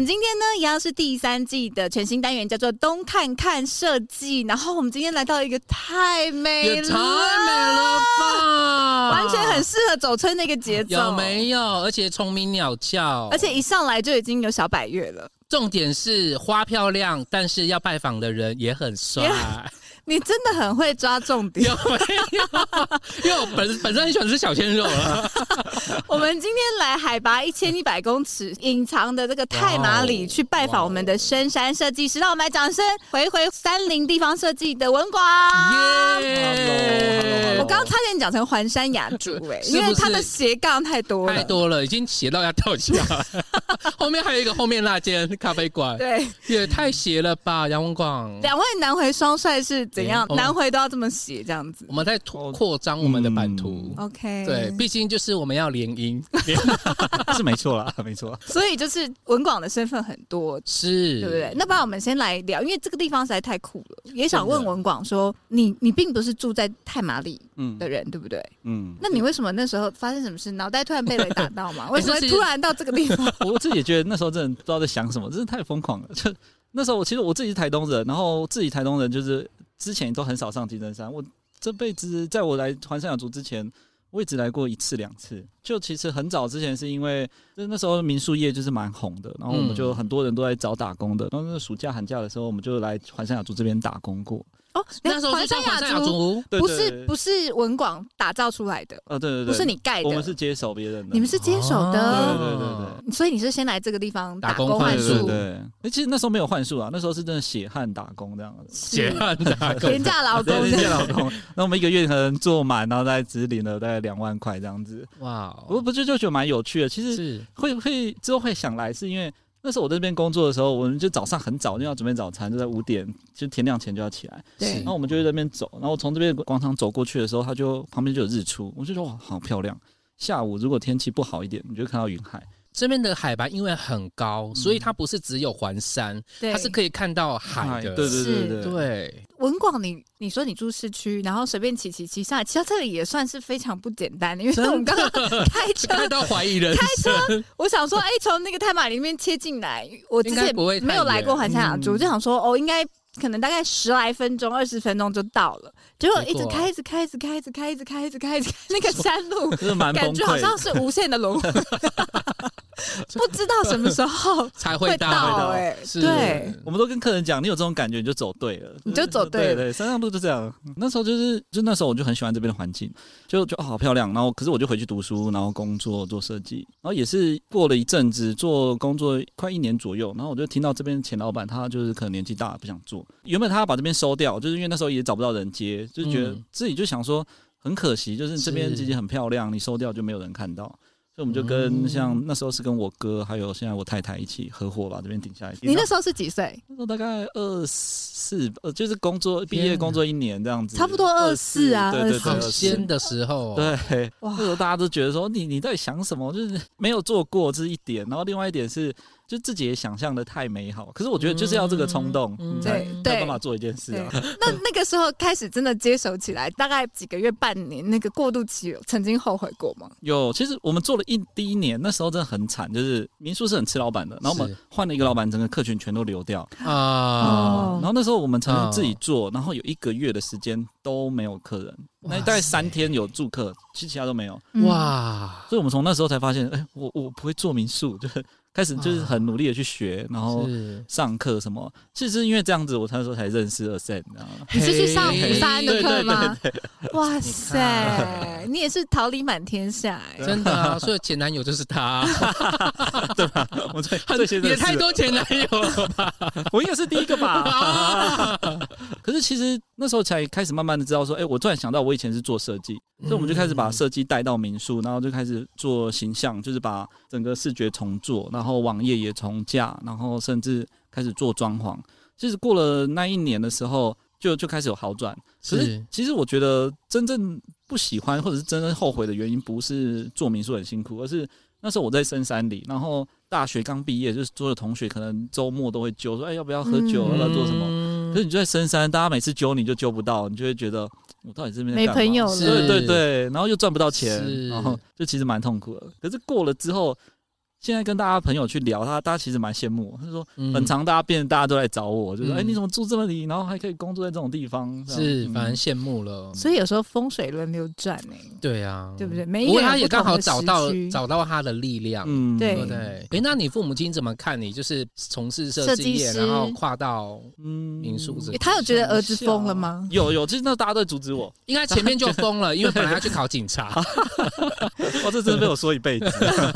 们今天呢，一样是第三季的全新单元，叫做“东看看设计”。然后我们今天来到一个太美了，太美了吧！完全很适合走春那个节奏，有没有？而且虫鸣鸟叫，而且一上来就已经有小百月了。重点是花漂亮，但是要拜访的人也很帅。Yeah. 你真的很会抓重点，有没有？因为我本本身很喜欢吃小鲜肉啊。我们今天来海拔一千一百公尺隐藏的这个太马里去拜访我们的深山设计师，让我们来掌声回回山林地方设计的文广。耶！我刚刚差点讲成环山雅筑哎，因为他的斜杠太多了，太多了，已经斜到要跳起来。后面还有一个后面那间咖啡馆，对，也太斜了吧，杨文广。两位南回双帅是。怎样？南回都要这么写，这样子。我们在扩扩张我们的版图。OK，对，毕竟就是我们要联姻，是没错啦，没错。所以就是文广的身份很多，是，对不对？那不然我们先来聊，因为这个地方实在太酷了，也想问文广说，你你并不是住在太麻里的人，对不对？嗯。那你为什么那时候发生什么事，脑袋突然被雷打到嘛？为什么突然到这个地方？我自己也觉得那时候真的不知道在想什么，真是太疯狂了。就那时候，我其实我自己是台东人，然后自己台东人就是。之前都很少上金针山，我这辈子在我来环山雅族之前，我也只来过一次两次。就其实很早之前是因为，就那时候民宿业就是蛮红的，然后我们就很多人都在找打工的，然后那暑假寒假的时候，我们就来环山雅族这边打工过。哦，那时候环山雅族不是不是文广打造出来的，呃，对对对，不是你盖的，我们是接手别人的，你们是接手的，对对对对，所以你是先来这个地方打工换宿，对，哎，其实那时候没有换宿啊，那时候是真的血汗打工这样子，血汗打工，廉价劳工，廉价劳工，那我们一个月可能做满，然后大概只领了大概两万块这样子，哇，我不就就觉得蛮有趣的，其实是。会会之后会想来，是因为。那时候我在这边工作的时候，我们就早上很早就要准备早餐，就在五点，就天亮前就要起来。对。然后我们就在那边走，然后从这边广场走过去的时候，它就旁边就有日出，我就说哇，好漂亮。下午如果天气不好一点，你就看到云海。这边的海拔因为很高，所以它不是只有环山，它是可以看到海的。对对对对对。文广，你你说你住市区，然后随便骑骑骑上来，骑到这里也算是非常不简单的，因为我们刚刚开车 开到怀疑人。开车，我想说，哎，从那个太马里面切进来，我之前没有来过环山雅筑，我就想说，哦，应该可能大概十来分钟、二十分钟就到了，结果？一直开，一直开，一直开，一直开，一直开，一直开，一直开，那个山路 感觉好像是无限的轮回。不知道什么时候 才会到哎，对，我们都跟客人讲，你有这种感觉你就走对了，你就走对了。对对，山上路就这样。那时候就是，就那时候我就很喜欢这边的环境，就就好漂亮。然后，可是我就回去读书，然后工作做设计。然后也是过了一阵子做工作，快一年左右。然后我就听到这边的前老板他就是可能年纪大了不想做，原本他要把这边收掉，就是因为那时候也找不到人接，就觉得自己就想说很可惜，就是这边其实很漂亮，你收掉就没有人看到。所以我们就跟像那时候是跟我哥还有现在我太太一起合伙把这边顶下来。你那时候是几岁？那时候大概二四，呃，就是工作毕业工作一年这样子，差不多二四啊，对对对，鲜的时候，对，那时候大家都觉得说你你在想什么？就是没有做过这是一点，然后另外一点是。就自己也想象的太美好，可是我觉得就是要这个冲动，嗯，才才有办法做一件事啊。那 那个时候开始真的接手起来，大概几个月、半年，那个过渡期有曾经后悔过吗？有，其实我们做了一第一年，那时候真的很惨，就是民宿是很吃老板的，然后我们换了一个老板，整个客群全都流掉啊。然后那时候我们曾经自己做，然后有一个月的时间都没有客人，那大概三天有住客，其其他都没有。哇！所以我们从那时候才发现，哎，我我不会做民宿，就是。开始就是很努力的去学，然后上课什么。其实是因为这样子，我那时候才认识 Ascend，你知道吗？你是去上五三的课吗？哇塞，你也是桃李满天下，真的啊！所以前男友就是他，对吧？我最也太多前男友了吧？我应该是第一个吧？可是其实那时候才开始慢慢的知道说，哎，我突然想到我以前是做设计，所以我们就开始把设计带到民宿，然后就开始做形象，就是把整个视觉重做，然后网页也重架，然后甚至开始做装潢。其实过了那一年的时候，就就开始有好转。可是其实我觉得真正不喜欢或者是真正后悔的原因，不是做民宿很辛苦，而是那时候我在深山里，然后大学刚毕业，就是所有同学可能周末都会揪说，哎，要不要喝酒，要不要做什么？可是你就在深山，大家每次揪你就揪不到，你就会觉得我到底这边没朋友了，对对对，然后又赚不到钱，然后就其实蛮痛苦的。可是过了之后。现在跟大家朋友去聊，他大家其实蛮羡慕。他说，很常大家变，大家都来找我，就说：“哎，你怎么住这么里，然后还可以工作在这种地方？”是，反正羡慕了。所以有时候风水轮流转呢。对啊，对不对？不过他也刚好找到找到他的力量。嗯，对对。哎，那你父母亲怎么看你？就是从事设计业，然后跨到嗯民宿这。他有觉得儿子疯了吗？有有，就是那大家都阻止我。应该前面就疯了，因为本来要去考警察。哇，这真的被我说一辈子。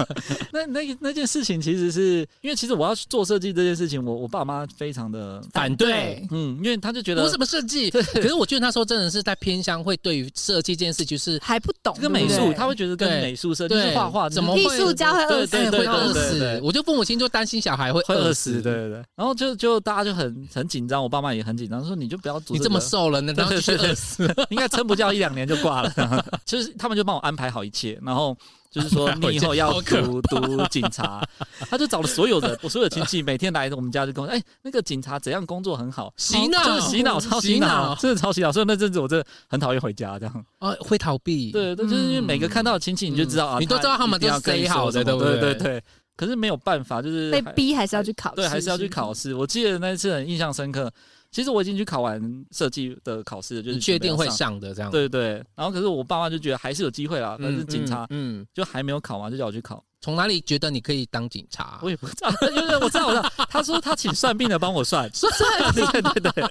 那那那件事情其实。是因为，其实我要去做设计这件事情，我我爸妈非常的反对，嗯，因为他就觉得我什么设计？可是我觉得那时候真的是在偏乡，会对于设计这件事就是还不懂，跟美术他会觉得跟美术设计画画怎么艺术家会饿死？会饿死？我就父母亲就担心小孩会会饿死，对对对。然后就就大家就很很紧张，我爸妈也很紧张，说你就不要做，你这么瘦了，然后就饿死，应该撑不掉一两年就挂了。就是他们就帮我安排好一切，然后。就是说，你以后要读读警察，他就找了所有的我所有的亲戚，每天来我们家就跟我说，哎，那个警察怎样工作很好，洗脑，洗脑，超洗脑，真的超洗脑。所以那阵子我真的很讨厌回家，这样啊，会逃避。对，就是因为每个看到的亲戚，你就知道啊，你都知道他们都是好的，对对对对。可是没有办法，就是被逼还是要去考试，对，还是要去考试。我记得那一次很印象深刻。其实我已经去考完设计的考试了，就是确定会上的这样。对对，然后可是我爸妈就觉得还是有机会啦，但是警察嗯就还没有考完，就叫我去考。从哪里觉得你可以当警察？我也不知道，因为我知道，我知道，他说他请算命的帮我算，算，对对对，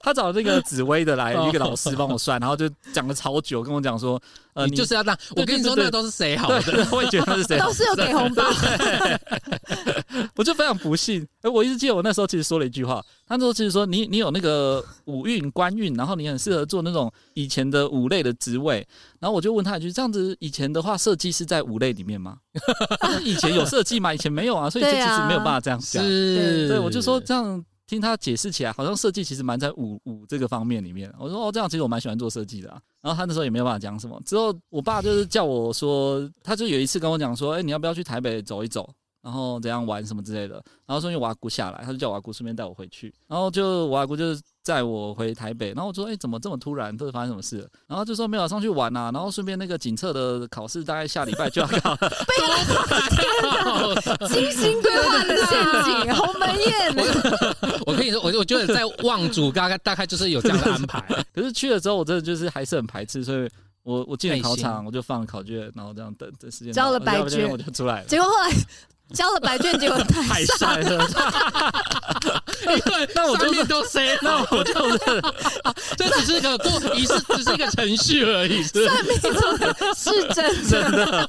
他找那个紫薇的来一个老师帮我算，然后就讲了超久，跟我讲说，呃，你就是要当，我跟你说那个都是谁好的，我也觉得他是谁，都是有给红包。我就非常不信，哎，我一直记得我那时候其实说了一句话，他说其实说你你有那个五运官运，然后你很适合做那种以前的五类的职位，然后我就问他一句，这样子以前的话，设计是在五类里面吗？以前有设计吗？以前没有啊，所以这其实没有办法这样讲。是，对，我就说这样听他解释起来，好像设计其实蛮在五五这个方面里面。我说哦，这样其实我蛮喜欢做设计的啊。然后他那时候也没有办法讲什么。之后我爸就是叫我说，他就有一次跟我讲说，哎，你要不要去台北走一走？然后怎样玩什么之类的，然后说因为我阿姑下来，他就叫我阿姑顺便带我回去，然后就我阿姑就载我回台北，然后我说哎怎么这么突然，都是发生什么事了？然后就说没有上去玩啊，然后顺便那个警测的考试大概下礼拜就要考了。被了，精心规划的陷阱，鸿门宴。我我跟你说，我我觉得在望族大概大概就是有这样的安排，可是去了之后我真的就是还是很排斥，所以我我进了考场，我就放了考卷，然后这样等等时间交了白卷我就出来了，结果后来。交了白卷，结果太帅了。对那我就都 say，那我就认。这只是个做仪式，只是一个程序而已。算命是真真的。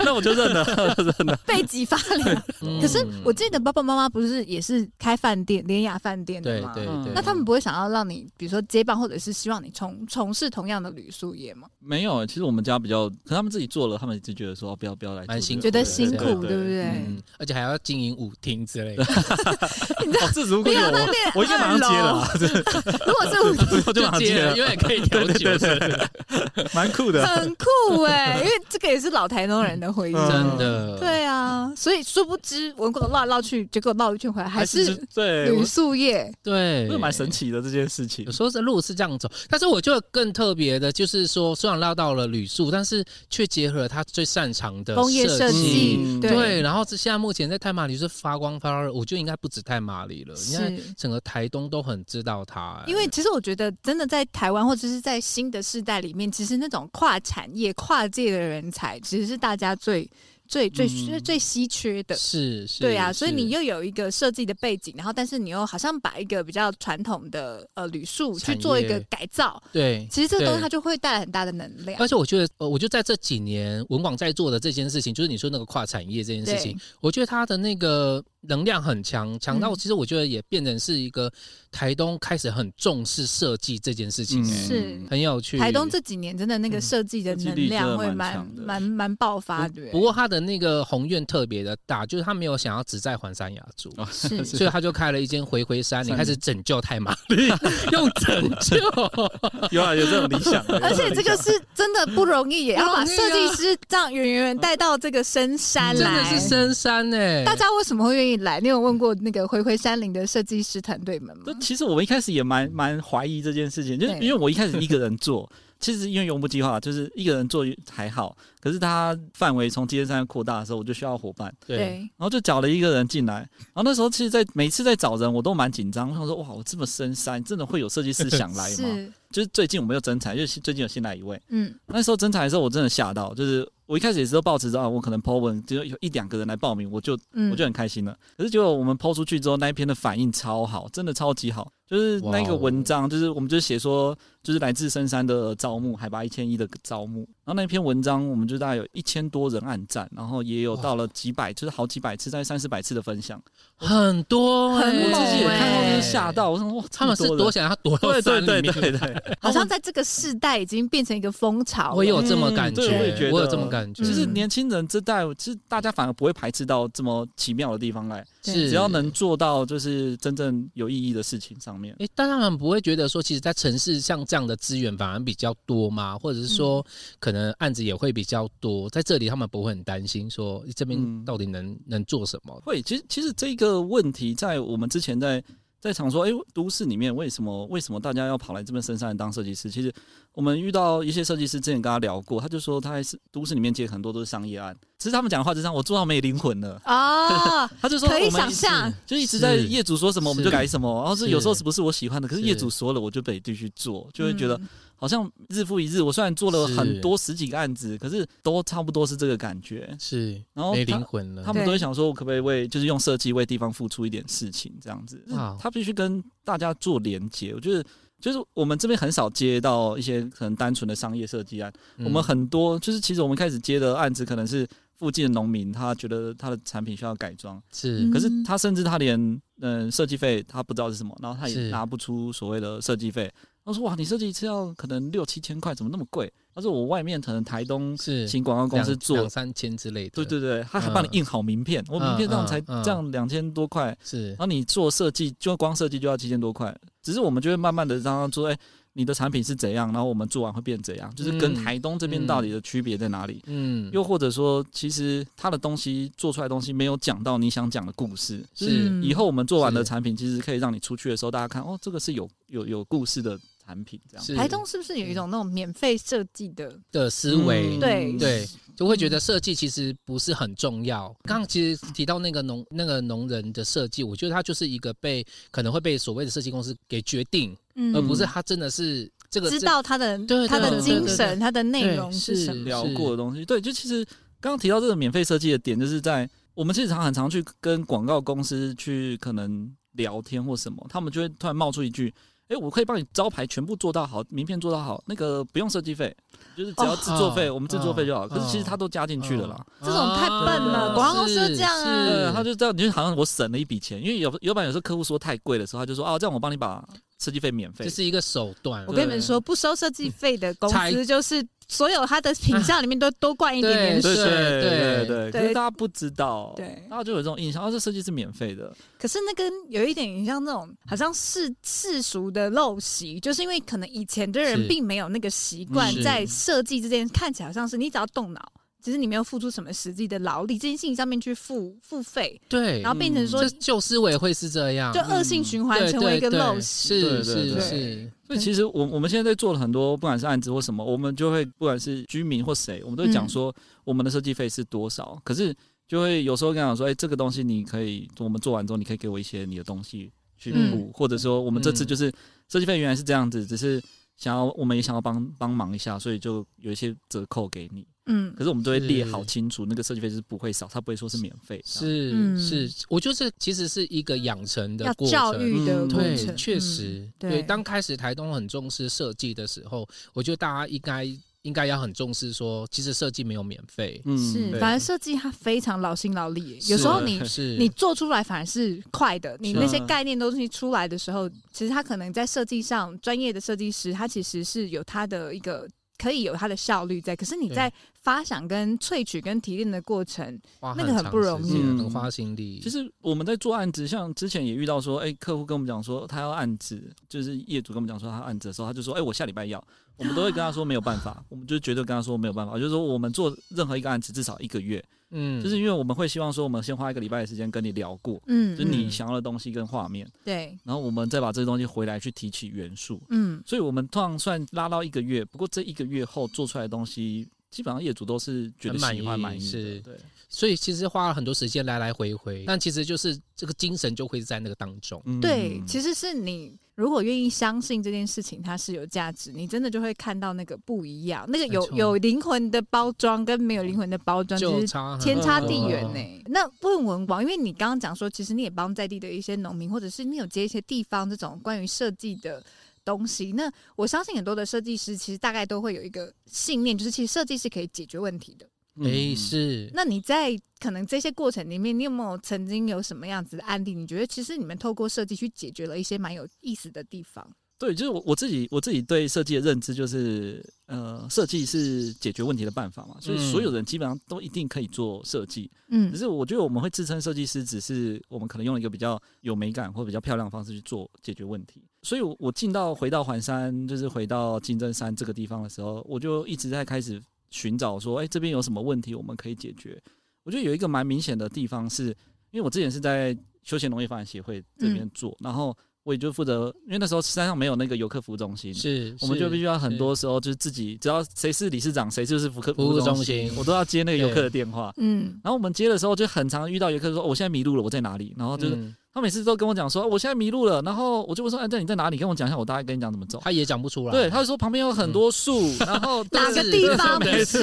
那我就认了，认了。背脊发凉。可是我记得爸爸妈妈不是也是开饭店、联雅饭店的吗？对对对。那他们不会想要让你，比如说接棒，或者是希望你从从事同样的旅宿业吗？没有，其实我们家比较，可他们自己做了，他们就觉得说不要不要来，蛮辛苦，觉得辛苦。对不对？嗯，而且还要经营舞厅之类的。你知道，这如果有我，我应该马上接了。如果是舞 厅，我就马上接了，因为可以调酒，对对对，蛮酷的，很酷哎！因为这个也是老台东人的回忆，真的。对啊，所以殊不知，我绕来绕去，结果绕一圈回来，还是对旅宿业，对，蛮神奇的这件事情。有时候这路是这样走，但是我觉得更特别的，就是说，虽然绕到了旅宿，但是却结合了他最擅长的工业设计，对，然后。是现在目前在太麻里是发光发热，我觉得应该不止太麻里了，因为整个台东都很知道它、欸。因为其实我觉得，真的在台湾或者是在新的世代里面，其实那种跨产业、跨界的人才，其实是大家最。最最最稀缺的是，是对啊，所以你又有一个设计的背景，然后但是你又好像把一个比较传统的呃旅宿去做一个改造，对，其实这个东西它就会带来很大的能量。而且我觉得，呃，我就在这几年文广在做的这件事情，就是你说那个跨产业这件事情，我觉得它的那个能量很强，强到其实我觉得也变成是一个台东开始很重视设计这件事情，是很有趣。台东这几年真的那个设计的能量会蛮蛮蛮爆发的。不过他的那个宏愿特别的大，就是他没有想要只在环山雅住，是，所以他就开了一间回回山，你开始拯救太麻里，用拯救，有啊，有这种理想。而且这个是真的不容易，也要把设计师这样远远带到这个深山来，真的是深山哎。大家为什么会愿意来？你有问过那个回回山林的设计师团队们吗？其实我们一开始也蛮蛮怀疑这件事情，就是因为我一开始一个人做，其实因为永不计划就是一个人做还好，可是他范围从金山扩大的时候，我就需要伙伴，对，然后就找了一个人进来，然后那时候其实，在每次在找人，我都蛮紧张，我想说哇，我这么深山，真的会有设计师想来吗？就是最近我们有征才，就是最近有新来一位，嗯，那时候征才的时候，我真的吓到，就是。我一开始也是都抱持着啊，我可能 po 文，只有有一两个人来报名，我就我就很开心了。可是结果我们 po 出去之后，那一篇的反应超好，真的超级好。就是那个文章，就是我们就写说，就是来自深山的招募，海拔一千一的招募。然后那篇文章，我们就大概有一千多人按赞，然后也有到了几百，就是好几百次，在三四百次的分享，很多，很多。我自己也看到就是吓到，我说哇，他们是多想要躲到山里面，对对对对，好像在这个世代已经变成一个风潮。我有这么感觉，我也觉得，我有这么感觉。其实年轻人这代，其实大家反而不会排斥到这么奇妙的地方来，是只要能做到就是真正有意义的事情上面。哎，但他们。不会觉得说，其实，在城市像这样的资源反而比较多吗？或者是说，可能案子也会比较多，在这里他们不会很担心说，这边到底能、嗯、能做什么？会，其实其实这个问题在我们之前在在常说，哎，都市里面为什么为什么大家要跑来这边深山当设计师？其实我们遇到一些设计师，之前跟他聊过，他就说，他还是都市里面接很多都是商业案。其实他们讲的话就这样，我做到没灵魂了啊！他就说可以想象，就一直在业主说什么我们就改什么，然后是有时候是不是我喜欢的，可是业主说了我就得继续做，就会觉得好像日复一日。我虽然做了很多十几个案子，可是都差不多是这个感觉。是，然后没灵魂了。他们都会想说，我可不可以为就是用设计为地方付出一点事情，这样子。他必须跟大家做连接。我觉得就是我们这边很少接到一些可能单纯的商业设计案，我们很多就是其实我们开始接的案子可能是。附近的农民，他觉得他的产品需要改装，是，可是他甚至他连嗯设计费他不知道是什么，然后他也拿不出所谓的设计费。他说：“哇，你设计一次要可能六七千块，怎么那么贵？”他说：“我外面可能台东是。请广告公司做两三千之类的，对对对，他还帮你印好名片，我名片这样才这样两千多块，是，然后你做设计就光设计就要七千多块，只是我们就会慢慢的让他做，哎。”你的产品是怎样？然后我们做完会变怎样？就是跟台东这边到底的区别在哪里？嗯，又或者说，其实他的东西做出来的东西没有讲到你想讲的故事。是，以后我们做完的产品，其实可以让你出去的时候，大家看哦，这个是有有有故事的产品。这样，台东是不是有一种那种免费设计的？的思维？对。对，就会觉得设计其实不是很重要。刚刚其实提到那个农那个农人的设计，我觉得他就是一个被可能会被所谓的设计公司给决定。嗯，而不是他真的是这个知道他的他的精神，他的内容是什么。聊过的东西。对，就其实刚刚提到这个免费设计的点，就是在我们其实常很常去跟广告公司去可能聊天或什么，他们就会突然冒出一句：“哎，我可以帮你招牌全部做到好，名片做到好，那个不用设计费，就是只要制作费，我们制作费就好。”可是其实他都加进去了啦。这种太笨了，广告公司这样啊，他就这样，你就好像我省了一笔钱，因为有有版有时候客户说太贵的时候，他就说：“啊，这样我帮你把。”设计费免费，这是一个手段。我跟你们说，不收设计费的公司，就是所有它的品相里面都 多灌一点点水。对对对，可是大家不知道，对，然后就有这种印象，哦，这设计是免费的。可是那跟有一点像那种，好像是世俗的陋习，就是因为可能以前的人并没有那个习惯，在设计这件看起来好像是你只要动脑。其实你没有付出什么实际的劳力，这件事情上面去付付费，对，然后变成说旧思维会是这样，就恶性循环，成为一个陋习。是是是。所以其实我我们现在在做了很多，不管是案子或什么，我们就会不管是居民或谁，我们都会讲说我们的设计费是多少。可是就会有时候跟他讲说，哎，这个东西你可以，我们做完之后，你可以给我一些你的东西去补，或者说我们这次就是设计费原来是这样子，只是想要我们也想要帮帮忙一下，所以就有一些折扣给你。嗯，可是我们都会列好清楚，那个设计费是不会少，他不会说是免费。是是，我觉得这其实是一个养成的过程，要教育的过程。对，确实，对。当开始台东很重视设计的时候，我觉得大家应该应该要很重视说，其实设计没有免费，嗯，是，反而设计它非常劳心劳力，有时候你是你做出来反而是快的，你那些概念东西出来的时候，其实他可能在设计上，专业的设计师他其实是有他的一个。可以有它的效率在，可是你在发想、跟萃取、跟提炼的过程，那个很不容易，很花心力。其实我们在做案子，像之前也遇到说，哎，客户跟我们讲说他要案子，就是业主跟我们讲说他案子的时候，他就说，哎，我下礼拜要，我们都会跟他说没有办法，我们就绝对跟他说没有办法，就是说我们做任何一个案子至少一个月。嗯，就是因为我们会希望说，我们先花一个礼拜的时间跟你聊过，嗯，就是你想要的东西跟画面，对，然后我们再把这些东西回来去提取元素，嗯，所以我们通常算拉到一个月，不过这一个月后做出来的东西，基本上业主都是觉得喜欢满意，是，对，所以其实花了很多时间来来回回，但其实就是这个精神就会在那个当中，对，其实是你。如果愿意相信这件事情它是有价值，你真的就会看到那个不一样，那个有有灵魂的包装跟没有灵魂的包装就是天差地远呢、欸。那问文广，因为你刚刚讲说，其实你也帮在地的一些农民，或者是你有接一些地方这种关于设计的东西。那我相信很多的设计师其实大概都会有一个信念，就是其实设计是可以解决问题的。诶、嗯，是。那你在可能这些过程里面，你有没有曾经有什么样子的案例？你觉得其实你们透过设计去解决了一些蛮有意思的地方？对，就是我我自己我自己对设计的认知就是，呃，设计是解决问题的办法嘛，所以所有人基本上都一定可以做设计。嗯，只是我觉得我们会自称设计师，只是我们可能用一个比较有美感或比较漂亮的方式去做解决问题。所以我，我我进到回到环山，就是回到金针山这个地方的时候，我就一直在开始。寻找说，哎、欸，这边有什么问题我们可以解决？我觉得有一个蛮明显的地方是，因为我之前是在休闲农业发展协会这边做，嗯、然后我也就负责，因为那时候山上没有那个游客服务中心，是，我们就必须要很多时候就是自己，只要谁是理事长，谁就是服客服务中心，我都要接那个游客的电话。嗯，然后我们接的时候就很常遇到游客说，我现在迷路了，我在哪里？然后就是。嗯他每次都跟我讲说，我现在迷路了，然后我就会说，哎，那你在哪里？跟我讲一下，我大概跟你讲怎么走。他也讲不出来。对，他就说旁边有很多树，嗯、然后 哪个地方没事？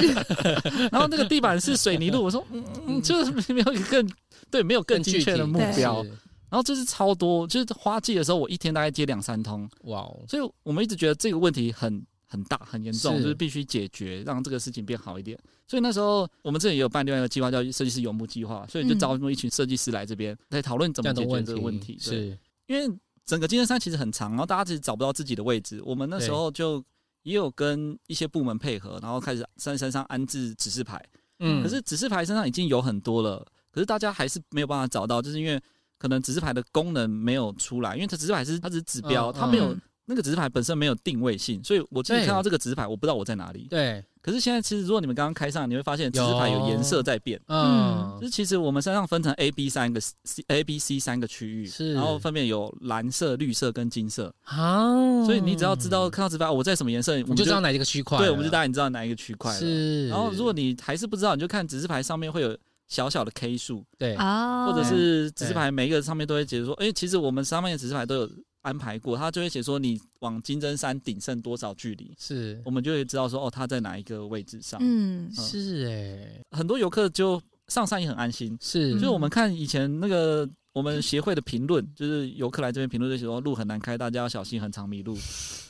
然后那个地板是水泥路。我说，嗯嗯，就是没有更对，没有更精确的目标。然后这是超多，就是花季的时候，我一天大概接两三通。哇哦！所以我们一直觉得这个问题很。很大很严重，是就是必须解决，让这个事情变好一点。所以那时候我们这里也有办另外一个计划，叫设计师游牧计划。所以就招募一群设计师来这边来讨论怎么解决这个问题。是，因为整个金山山其实很长，然后大家其实找不到自己的位置。我们那时候就也有跟一些部门配合，然后开始在山上安置指示牌。嗯，可是指示牌身上已经有很多了，可是大家还是没有办法找到，就是因为可能指示牌的功能没有出来，因为它指示牌是它只是指标，它没有。那个指示牌本身没有定位性，所以我今天看到这个指示牌，我不知道我在哪里。对。可是现在其实，如果你们刚刚开上，你会发现指示牌有颜色在变。嗯。就是其实我们山上分成 A、B 三个 C、A、B、C 三个区域，是。然后分别有蓝色、绿色跟金色。啊。所以你只要知道看到指示牌，我在什么颜色，我们就知道哪一个区块。对，我们就大概你知道哪一个区块。是。然后如果你还是不知道，你就看指示牌上面会有小小的 K 数。对。啊。或者是指示牌每一个上面都会解释说，哎，其实我们上面的指示牌都有。安排过，他就会写说你往金针山顶剩多少距离，是我们就会知道说哦，他在哪一个位置上。嗯，嗯是哎、欸，很多游客就上山也很安心，是，就是我们看以前那个。我们协会的评论就是游客来这边评论，就说路很难开，大家要小心，很常迷路。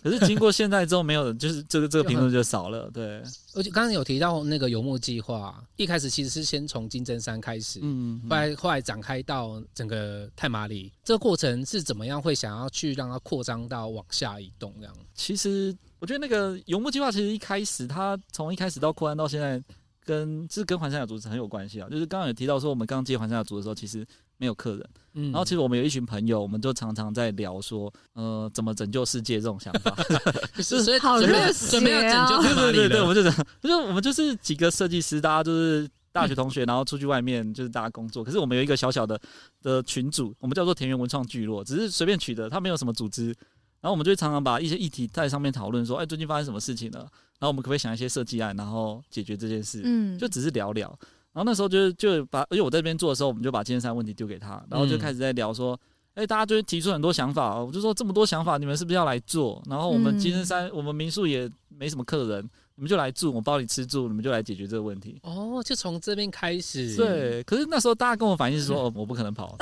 可是经过现在之后，没有，就是这个这个评论就少了。对，而且刚刚有提到那个游牧计划，一开始其实是先从金针山开始，嗯，后来后来展开到整个太麻里，这个过程是怎么样？会想要去让它扩张到往下移动这样？其实我觉得那个游牧计划，其实一开始它从一开始到扩张到现在，跟是跟环山雅族很有关系啊。就是刚刚有提到说，我们刚接环山雅族的时候，其实。没有客人，嗯，然后其实我们有一群朋友，我们就常常在聊说，呃，怎么拯救世界这种想法，是所以好热血啊！对对对对，我们就这样，就是我们就是几个设计师，大家就是大学同学，然后出去外面就是大家工作。可是我们有一个小小的的群组，我们叫做田园文创聚落，只是随便取的，它没有什么组织。然后我们就会常常把一些议题在上面讨论，说，哎，最近发生什么事情了？然后我们可不可以想一些设计案，然后解决这件事？嗯，就只是聊聊。然后那时候就就把，因为我在这边做的时候，我们就把金针山问题丢给他，然后就开始在聊说，哎、嗯，大家就会提出很多想法，我就说这么多想法，你们是不是要来做？然后我们金针山，嗯、我们民宿也没什么客人，你们就来住，我包你吃住，你们就来解决这个问题。哦，就从这边开始。对，可是那时候大家跟我反映是说，哦，我不可能跑，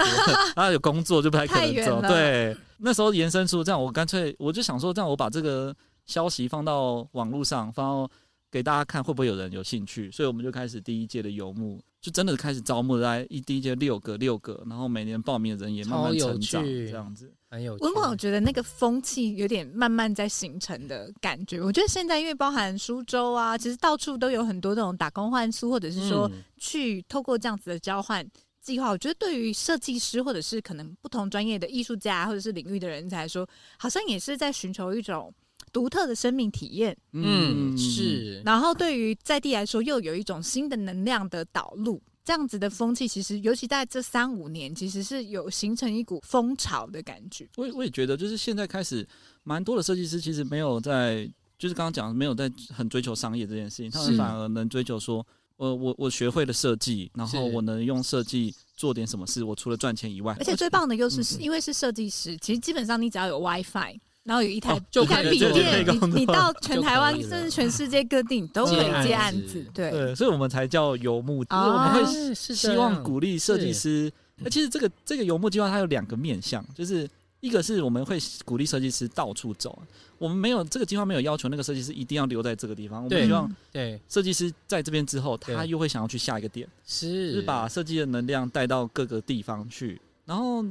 然后 有工作就不太可能走。对，那时候延伸出这样，我干脆我就想说，这样我把这个消息放到网络上，放到。给大家看会不会有人有兴趣，所以我们就开始第一届的游牧，就真的开始招募在一第一届六个六个，然后每年报名的人也慢慢成长，这样子很有趣。文广，我觉得那个风气有点慢慢在形成的感觉。我觉得现在因为包含苏州啊，其实到处都有很多这种打工换宿，或者是说去透过这样子的交换计划。我觉得对于设计师或者是可能不同专业的艺术家或者是领域的人才来说，好像也是在寻求一种。独特的生命体验，嗯，是。然后对于在地来说，又有一种新的能量的导入，这样子的风气，其实尤其在这三五年，其实是有形成一股风潮的感觉。我我也觉得，就是现在开始，蛮多的设计师其实没有在，就是刚刚讲没有在很追求商业这件事情，他们反而能追求说，呃，我我学会了设计，然后我能用设计做点什么事，我除了赚钱以外，而且最棒的又是，是因为是设计师，其实基本上你只要有 WiFi。然后有一台一台笔电，你你到全台湾甚至全世界各地都可以接案子，对。对，所以我们才叫游牧，就是我们会希望鼓励设计师。那其实这个这个游牧计划它有两个面向，就是一个是我们会鼓励设计师到处走，我们没有这个计划没有要求那个设计师一定要留在这个地方，我们希望对。设计师在这边之后，他又会想要去下一个点，是。是把设计的能量带到各个地方去，然后。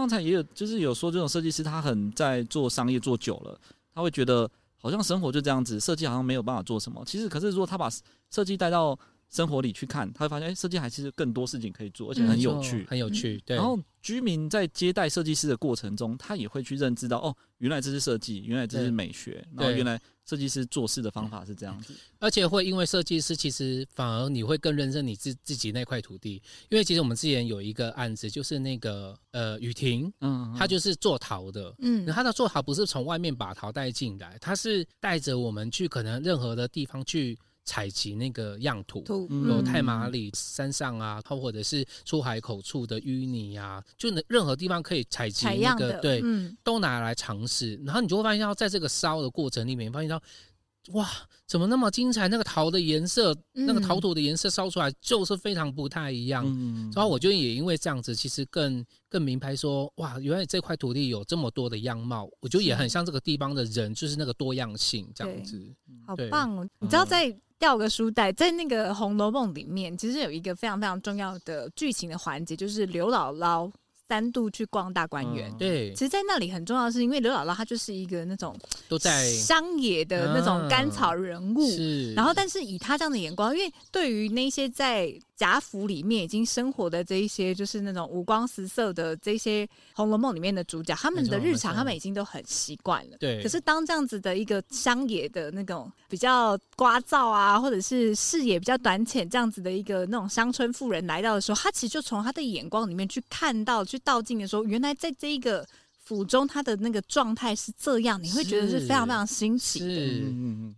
刚才也有，就是有说这种设计师，他很在做商业做久了，他会觉得好像生活就这样子，设计好像没有办法做什么。其实，可是如果他把设计带到生活里去看，他会发现，哎，设计还是更多事情可以做，而且很有趣，很有趣。对。然后居民在接待设计师的过程中，他也会去认知到，哦，原来这是设计，原来这是美学，然后原来。设计师做事的方法是这样子，而且会因为设计师其实反而你会更认识你自自己那块土地，因为其实我们之前有一个案子，就是那个呃雨婷，嗯，他就是做陶的，嗯，他的做陶不是从外面把陶带进来，他是带着我们去可能任何的地方去。采集那个样土，有太麻里山上啊，或者是出海口处的淤泥啊，就能任何地方可以采集那个，对，嗯、都拿来尝试。然后你就会发现到，在这个烧的过程里面，发现到，哇，怎么那么精彩？那个陶的颜色，嗯、那个陶土的颜色烧出来就是非常不太一样。嗯、然后我就也因为这样子，其实更更明白说，哇，原来这块土地有这么多的样貌，我觉得也很像这个地方的人，就是那个多样性这样子。好棒哦！你知道在。掉个书袋，在那个《红楼梦》里面，其实有一个非常非常重要的剧情的环节，就是刘姥姥。三度去逛大观园，对，其实，在那里很重要的是，因为刘姥姥她就是一个那种都在乡野的那种甘草人物，是。然后，但是以她这样的眼光，因为对于那些在贾府里面已经生活的这一些，就是那种五光十色的这些《红楼梦》里面的主角，他们的日常，他们已经都很习惯了。对。可是，当这样子的一个乡野的那种比较聒噪啊，或者是视野比较短浅这样子的一个那种乡村妇人来到的时候，他其实就从他的眼光里面去看到去。道尽的时候，原来在这一个府中，他的那个状态是这样，你会觉得是非常非常新奇的。是，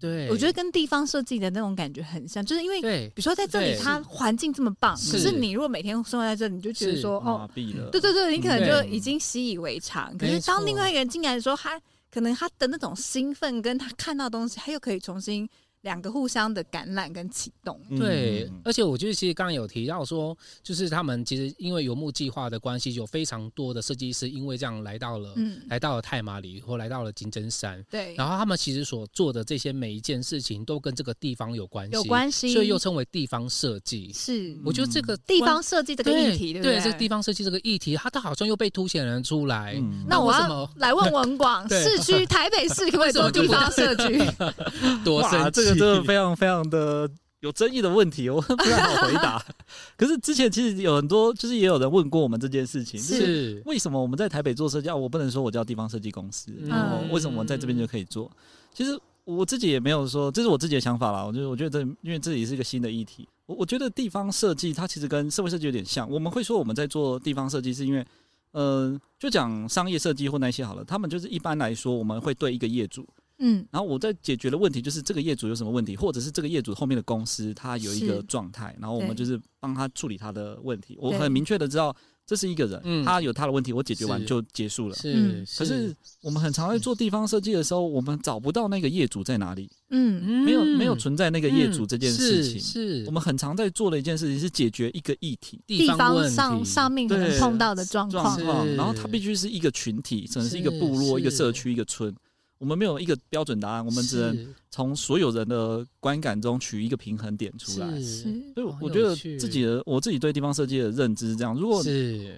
对，我觉得跟地方设计的那种感觉很像，就是因为，比如说在这里，它环境这么棒，可是你如果每天生活在这里，你就觉得说，哦，对对对，你可能就已经习以为常。可是当另外一个人进来的时候，他可能他的那种兴奋，跟他看到东西，他又可以重新。两个互相的感染跟启动，对，而且我觉得其实刚刚有提到说，就是他们其实因为游牧计划的关系，有非常多的设计师因为这样来到了，嗯，来到了太马里或来到了金针山，对，然后他们其实所做的这些每一件事情都跟这个地方有关系，有关系，所以又称为地方设计。是，我觉得这个地方设计这个议题，对不对？这个地方设计这个议题，它它好像又被凸显了出来。那我要来问文广，市区台北市可不可以做地方设计？多神奇！这个 非常非常的 有争议的问题，我 不太好回答。可是之前其实有很多，就是也有人问过我们这件事情，是为什么我们在台北做设计，我不能说我叫地方设计公司，然后为什么我在这边就可以做？其实我自己也没有说，这是我自己的想法啦。我觉得，我觉得这因为这也是一个新的议题。我我觉得地方设计它其实跟社会设计有点像。我们会说我们在做地方设计，是因为，呃，就讲商业设计或那些好了，他们就是一般来说我们会对一个业主。嗯，然后我在解决的问题就是这个业主有什么问题，或者是这个业主后面的公司他有一个状态，然后我们就是帮他处理他的问题。我很明确的知道这是一个人，他有他的问题，我解决完就结束了。是，可是我们很常在做地方设计的时候，我们找不到那个业主在哪里。嗯，没有没有存在那个业主这件事情。是，我们很常在做的一件事情是解决一个议题，地方上上面可能碰到的状况，然后它必须是一个群体，可能是一个部落、一个社区、一个村。我们没有一个标准答案，我们只能从所有人的观感中取一个平衡点出来。所以我觉得自己的我自己对地方设计的认知是这样：如果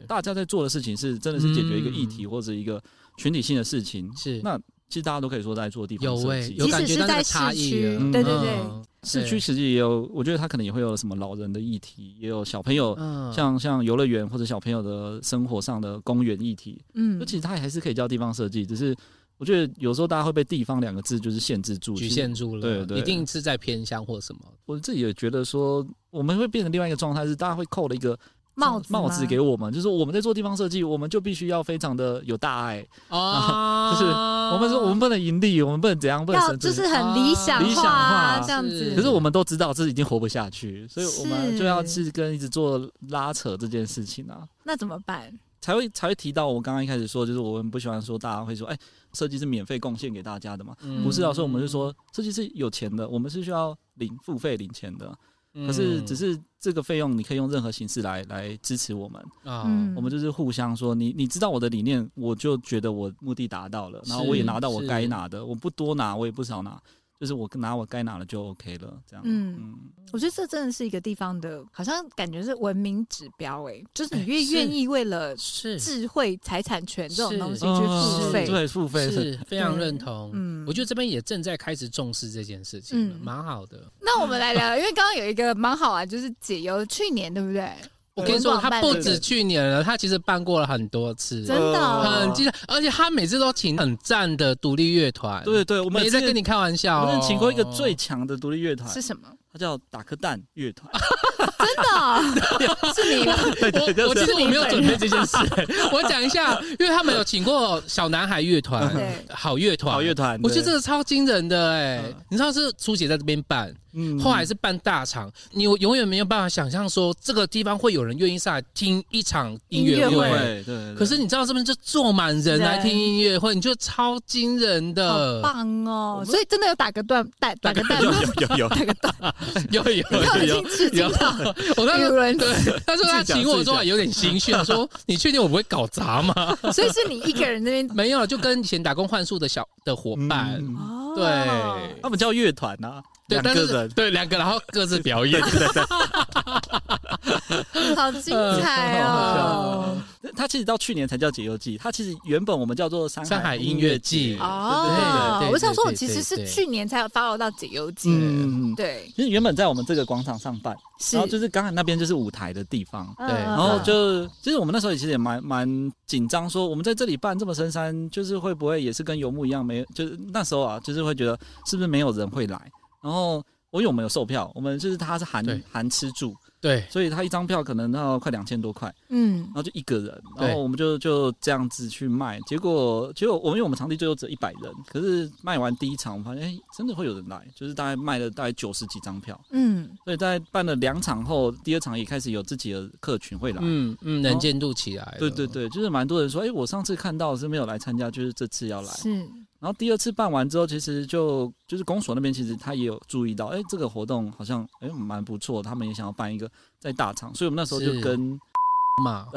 大家在做的事情是真的是解决一个议题或者一个群体性的事情，是。那其实大家都可以说在做地方设计，有感觉在市区，对对对，市区实际也有，我觉得他可能也会有什么老人的议题，也有小朋友像像游乐园或者小朋友的生活上的公园议题，嗯，其实它还是可以叫地方设计，只是。我觉得有时候大家会被“地方”两个字就是限制住、局限住了，对对，一定是在偏乡或什么。我自己也觉得说，我们会变成另外一个状态，是大家会扣了一个帽子帽子给我们，就是我们在做地方设计，我们就必须要非常的有大爱啊，就是我们说我们不能盈利，我们不能怎样，不能要就是很理想理想化这样子。可是我们都知道这已经活不下去，所以我们就要去跟一直做拉扯这件事情啊。那怎么办？才会才会提到我刚刚一开始说，就是我们不喜欢说大家会说，哎，设计是免费贡献给大家的嘛？嗯、不是啊，所以我们就说设计是有钱的，我们是需要领付费领钱的。可是只是这个费用，你可以用任何形式来来支持我们啊。嗯、我们就是互相说，你你知道我的理念，我就觉得我目的达到了，然后我也拿到我该拿的，我不多拿，我也不少拿。就是我拿我该拿的就 OK 了，这样。嗯嗯，我觉得这真的是一个地方的，好像感觉是文明指标哎，就是你越愿意为了是智慧财产权这种东西去付费，对，付费是非常认同。嗯，我觉得这边也正在开始重视这件事情，蛮好的。那我们来聊，因为刚刚有一个蛮好玩，就是解忧，去年对不对？我跟你说，他不止去年了，他其实办过了很多次，真的很记得，而且他每次都请很赞的独立乐团。对对，我们没在跟你开玩笑，我们请过一个最强的独立乐团是什么？他叫打颗蛋乐团。真的？是你吗？我其实我没有准备这件事，我讲一下，因为他们有请过小男孩乐团、好乐团、好乐团，我觉得这个超惊人的哎，你知道是初姐在这边办。嗯，后来是办大场，你永远没有办法想象说这个地方会有人愿意上来听一场音乐会。对对。可是你知道这边就坐满人来听音乐会，你就超惊人的。好棒哦！所以真的有打个段，打打个段，有有有打个段，有有有 有。我当时对，他说他请我说有点心虚，他说 你确定我不会搞砸吗？所以是你一个人那边没有，就跟以前打工换宿的小的伙伴，对，他们叫乐团呐。对，两个人，对两个，然后各自表演，对对对，好精彩哦！他其实到去年才叫解忧季，他其实原本我们叫做山海音乐季哦。我想说，我其实是去年才有 follow 到解忧季，嗯，对。其实原本在我们这个广场上办，然后就是刚才那边就是舞台的地方，对。然后就其实我们那时候其实也蛮蛮紧张，说我们在这里办这么深山，就是会不会也是跟游牧一样，没就是那时候啊，就是会觉得是不是没有人会来。然后，我有为我们有售票，我们就是他是含对含吃住，对，所以他一张票可能要快两千多块，嗯，然后就一个人，然后我们就就这样子去卖，结果结果我们因为我们场地最多只有一百人，可是卖完第一场，我们发现哎，真的会有人来，就是大概卖了大概九十几张票，嗯，所以在办了两场后，第二场也开始有自己的客群会来，嗯嗯，能见度起来，对对对，就是蛮多人说，哎，我上次看到是没有来参加，就是这次要来，是。然后第二次办完之后，其实就就是公所那边，其实他也有注意到，哎，这个活动好像哎蛮不错，他们也想要办一个在大场，所以我们那时候就跟嘛。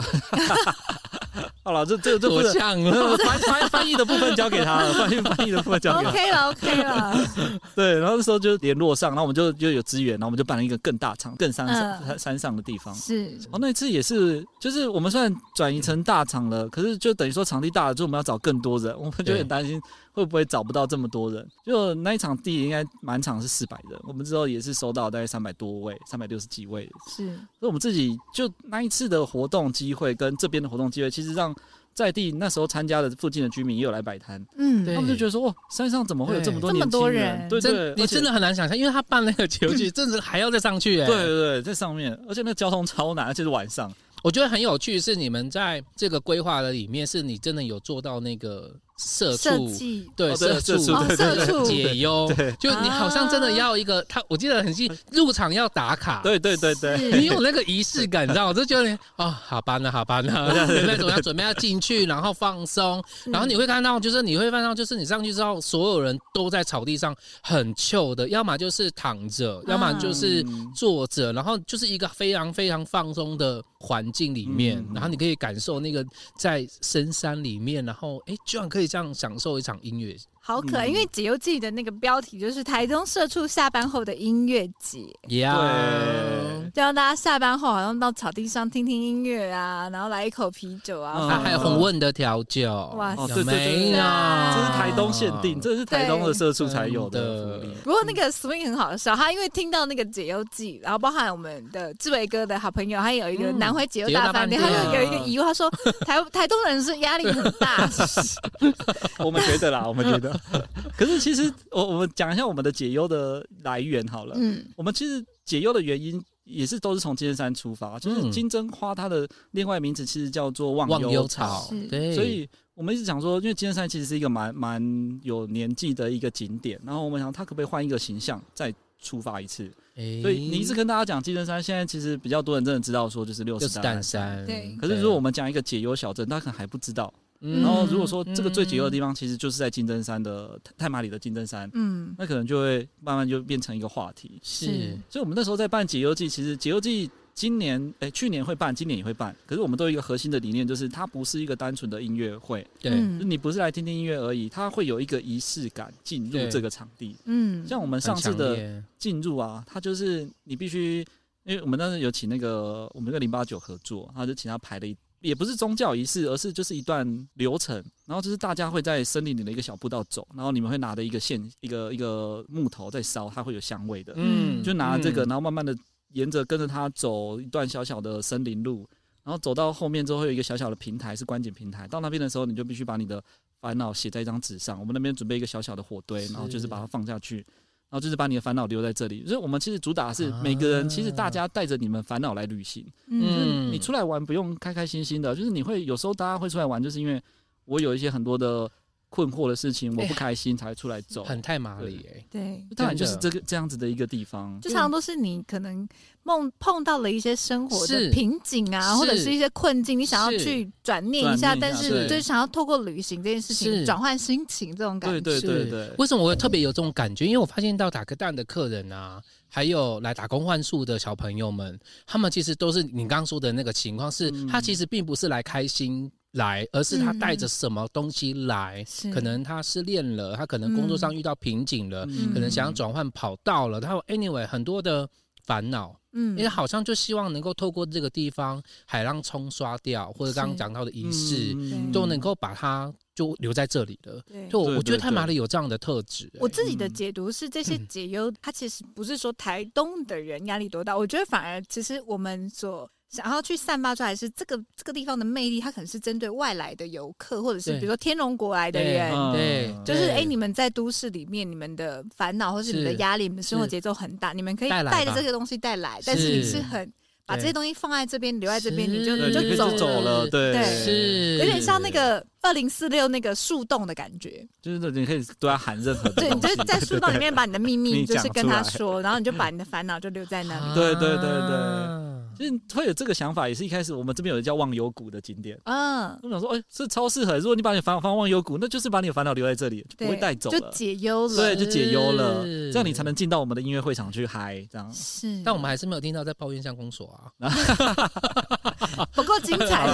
好了，这这这不是 翻翻翻译的部分交给他了，翻译翻译的部分交给他。OK 了，OK 了。对，然后那时候就联络上，然后我们就就有资源，然后我们就办了一个更大场、更山上山上的地方。是。然后那次也是，就是我们虽然转移成大场了，可是就等于说场地大了之后，我们要找更多人，我们就很担心会不会找不到这么多人。就那一场地应该满场是四百人，我们之后也是收到大概三百多位，三百六十几位。是。所以我们自己就那一次的活动机会跟这边的活动机会，其实让。在地那时候参加的附近的居民也有来摆摊，嗯，他们就觉得说，哇，山上怎么会有这么多这么多人？对对，你真的很难想象，因为他办那个游戏，甚至还要再上去，哎，对对对，在上面，而且那个交通超难，而且是晚上。我觉得很有趣，是你们在这个规划的里面，是你真的有做到那个。社畜对社畜社畜。解忧，就你好像真的要一个他，我记得很细，入场要打卡，对对对对，你有那个仪式感，你知道吗？我就觉得哦，好吧，那好吧，那 那种要准备要进去，然后放松，然后你会看到，就是你会看到，就是你上去之后，所有人都在草地上很 chill 的，要么就是躺着，要么就是坐着，然后就是一个非常非常放松的环境里面，然后你可以感受那个在深山里面，然后哎，居然可以。这样享受一场音乐。好可爱，因为《解忧记》的那个标题就是台中社畜下班后的音乐节，对，就让大家下班后好像到草地上听听音乐啊，然后来一口啤酒啊，还有红问的调酒，哇，对对对，这是台东限定，这是台东的社畜才有的。不过那个 swing 很好笑，他因为听到那个《解忧记》，然后包含我们的志伟哥的好朋友，还有一个南回解忧大饭店，他就有一个疑问，他说 台台东人是压力很大，我们觉得啦，我们觉得。可是其实我我们讲一下我们的解忧的来源好了。嗯，我们其实解忧的原因也是都是从金针山出发，就是金针花它的另外名字其实叫做忘忧草。对，所以我们一直讲说，因为金针山其实是一个蛮蛮有年纪的一个景点，然后我们想它可不可以换一个形象再出发一次？所以你一直跟大家讲金针山，现在其实比较多人真的知道说就是六十担山。对。可是如果我们讲一个解忧小镇，他可能还不知道。然后如果说这个最解忧的地方，其实就是在金针山的太麻里的金针山，嗯，那可能就会慢慢就变成一个话题。是，所以我们那时候在办解忧季，其实解忧季今年哎去年会办，今年也会办。可是我们都有一个核心的理念，就是它不是一个单纯的音乐会，对，你不是来听听音乐而已，它会有一个仪式感进入这个场地。嗯，像我们上次的进入啊，它就是你必须，因为我们当时有请那个我们那个零八九合作，他就请他排了一。也不是宗教仪式，而是就是一段流程，然后就是大家会在森林里的一个小步道走，然后你们会拿着一个线，一个一个木头在烧，它会有香味的，嗯，就拿这个，然后慢慢的沿着跟着它走一段小小的森林路，然后走到后面之后会有一个小小的平台，是观景平台，到那边的时候你就必须把你的烦恼写在一张纸上，我们那边准备一个小小的火堆，然后就是把它放下去。然后就是把你的烦恼留在这里，所以我们其实主打的是每个人，其实大家带着你们烦恼来旅行。嗯，你出来玩不用开开心心的，就是你会有时候大家会出来玩，就是因为我有一些很多的。困惑的事情，我不开心才出来走，很太麻利哎。对，当然就是这个这样子的一个地方，就常常都是你可能梦碰到了一些生活的瓶颈啊，或者是一些困境，你想要去转念一下，但是就想要透过旅行这件事情转换心情，这种感觉。对对对对。为什么我会特别有这种感觉？因为我发现到打个蛋的客人啊，还有来打工换宿的小朋友们，他们其实都是你刚刚说的那个情况，是他其实并不是来开心。来，而是他带着什么东西来？嗯、可能他失恋了，他可能工作上遇到瓶颈了，嗯、可能想要转换跑道了。他有 anyway 很多的烦恼，嗯，因为好像就希望能够透过这个地方海浪冲刷掉，或者刚刚讲到的仪式，嗯、都能够把它就留在这里的。对，就我觉得太麻里有这样的特质、欸。我自己的解读是，这些解忧，它其实不是说台东的人压力多大，我觉得反而其实我们所。想要去散发出来是这个这个地方的魅力，它可能是针对外来的游客，或者是比如说天龙国来的人，对，就是哎，你们在都市里面，你们的烦恼或是你们的压力，你们生活节奏很大，你们可以带着这些东西带来，但是你是很把这些东西放在这边，留在这边，你就你就走走了，对，是。有点像那个二零四六那个树洞的感觉，就是你可以对他喊任何，对，你就在树洞里面把你的秘密 就是跟他说，然后你就把你的烦恼就留在那里，对对对对。其实会有这个想法，也是一开始我们这边有一个叫忘忧谷的景点。嗯，我想说，哎，这超适合。如果你把你烦恼放忘忧谷，那就是把你的烦恼留在这里，就不会带走了，就解忧了。对，就解忧了，这样你才能进到我们的音乐会场去嗨。这样是，但我们还是没有听到在抱怨相公所啊，不够精彩。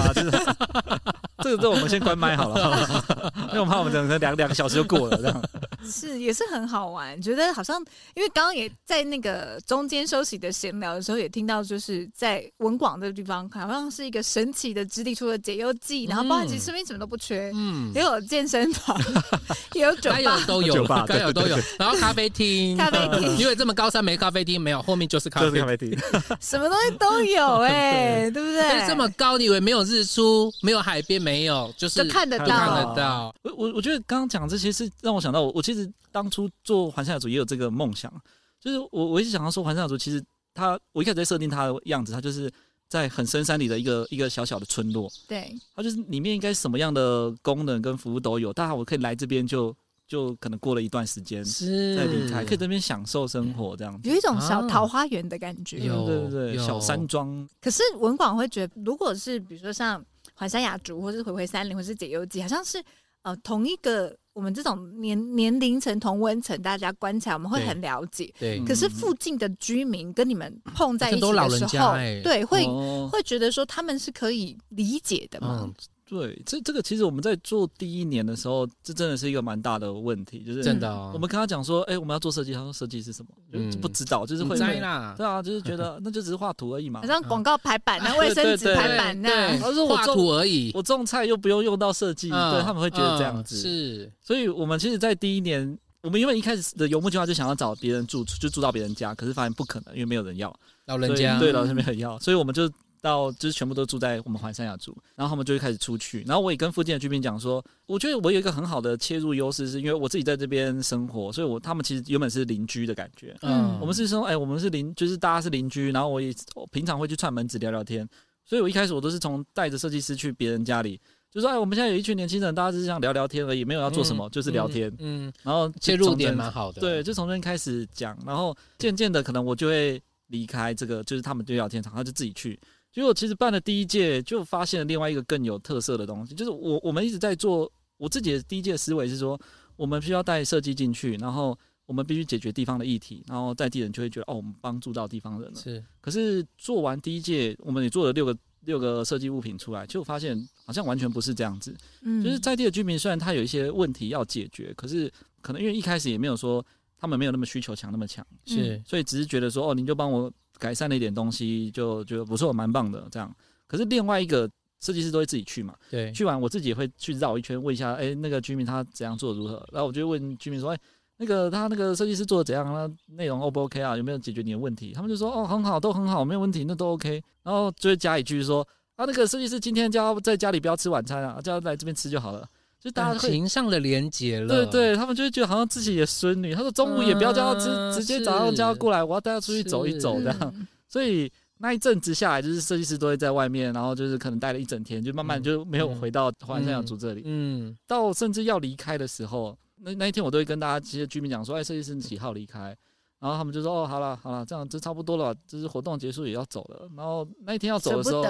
这个这我们先关麦好了，因为我怕我们整个两两个小时就过了这样。是，也是很好玩，觉得好像，因为刚刚也在那个中间休息的闲聊的时候，也听到就是在文广这个地方，好像是一个神奇的之地，除了解忧剂，然后包含其实身边什么都不缺，嗯，也有健身房，也有酒吧，有都有，该有都有，然后咖啡厅，咖啡厅，因为这么高山没咖啡厅没有，后面就是咖啡厅，什么东西都有 哎，对不对？这么高，你以为没有日出，没有海边，没有，就是看得到，看得到。我我我觉得刚刚讲这些是让我想到，我我其实。当初做环山雅族也有这个梦想，就是我我一直想要说环山雅族，其实他我一开始在设定他的样子，他就是在很深山里的一个一个小小的村落，对，它就是里面应该什么样的功能跟服务都有，大家我可以来这边就就可能过了一段时间是再离开，可以这边享受生活这样子，有一种小桃花源的感觉，对对对，小山庄。可是文广会觉得，如果是比如说像环山雅竹，或是回回山林，或是解忧记，好像是呃同一个。我们这种年年龄层同温层，大家关起来我们会很了解。对，可是附近的居民跟你们碰在一起的时候，对，会会觉得说他们是可以理解的吗？对，这这个其实我们在做第一年的时候，这真的是一个蛮大的问题，就是真的。我们跟他讲说，哎，我们要做设计，他说设计是什么？就不知道，就是会啦。对啊，就是觉得 那就只是画图而已嘛，好像广告排版、那卫生纸排版那样。他说我画图而已，我种菜又不用用到设计，对他们会觉得这样子。是，所以我们其实，在第一年，我们因为一开始的游牧计划就想要找别人住，就住到别人家，可是发现不可能，因为没有人要老人家，对老人没有人要，所以我们就。到就是全部都住在我们环三亚住，然后他们就会开始出去。然后我也跟附近的居民讲说，我觉得我有一个很好的切入优势，是因为我自己在这边生活，所以我他们其实原本是邻居的感觉。嗯，我们是说，哎、欸，我们是邻，就是大家是邻居。然后我也我平常会去串门子聊聊天，所以我一开始我都是从带着设计师去别人家里，就说，哎，我们现在有一群年轻人，大家只是想聊聊天而已，没有要做什么，嗯、就是聊天。嗯，嗯然后切入点蛮好的，对，就从这边开始讲，然后渐渐的可能我就会离开这个，就是他们对聊天场，他就自己去。结果其实办了第一届，就发现了另外一个更有特色的东西，就是我我们一直在做我自己的第一届思维是说，我们需要带设计进去，然后我们必须解决地方的议题，然后在地人就会觉得哦，我们帮助到地方人了。是，可是做完第一届，我们也做了六个六个设计物品出来，就发现好像完全不是这样子。嗯，就是在地的居民虽然他有一些问题要解决，可是可能因为一开始也没有说他们没有那么需求强那么强，是，所以只是觉得说哦，您就帮我。改善了一点东西，就觉得不错，蛮棒的这样。可是另外一个设计师都会自己去嘛，对，去完我自己也会去绕一圈，问一下，哎、欸，那个居民他怎样做如何？然后我就问居民说，哎、欸，那个他那个设计师做的怎样？那内容 O 不 OK 啊？有没有解决你的问题？他们就说，哦，很好，都很好，没有问题，那都 OK。然后就会加一句说，啊，那个设计师今天叫他在家里不要吃晚餐啊，叫他来这边吃就好了。就大家情上的连结了，对对，他们就会觉得好像自己的孙女。他说中午也不要叫他直，嗯、直接早上叫他过来，我要带他出去走一走这样。所以那一阵子下来，就是设计师都会在外面，然后就是可能待了一整天，就慢慢就没有回到环山小组这里。嗯，嗯到甚至要离开的时候，那那一天我都会跟大家这些居民讲说：“哎，设计师几号离开？”然后他们就说：“哦，好了好了，这样就差不多了，就是活动结束也要走了。”然后那一天要走的时候，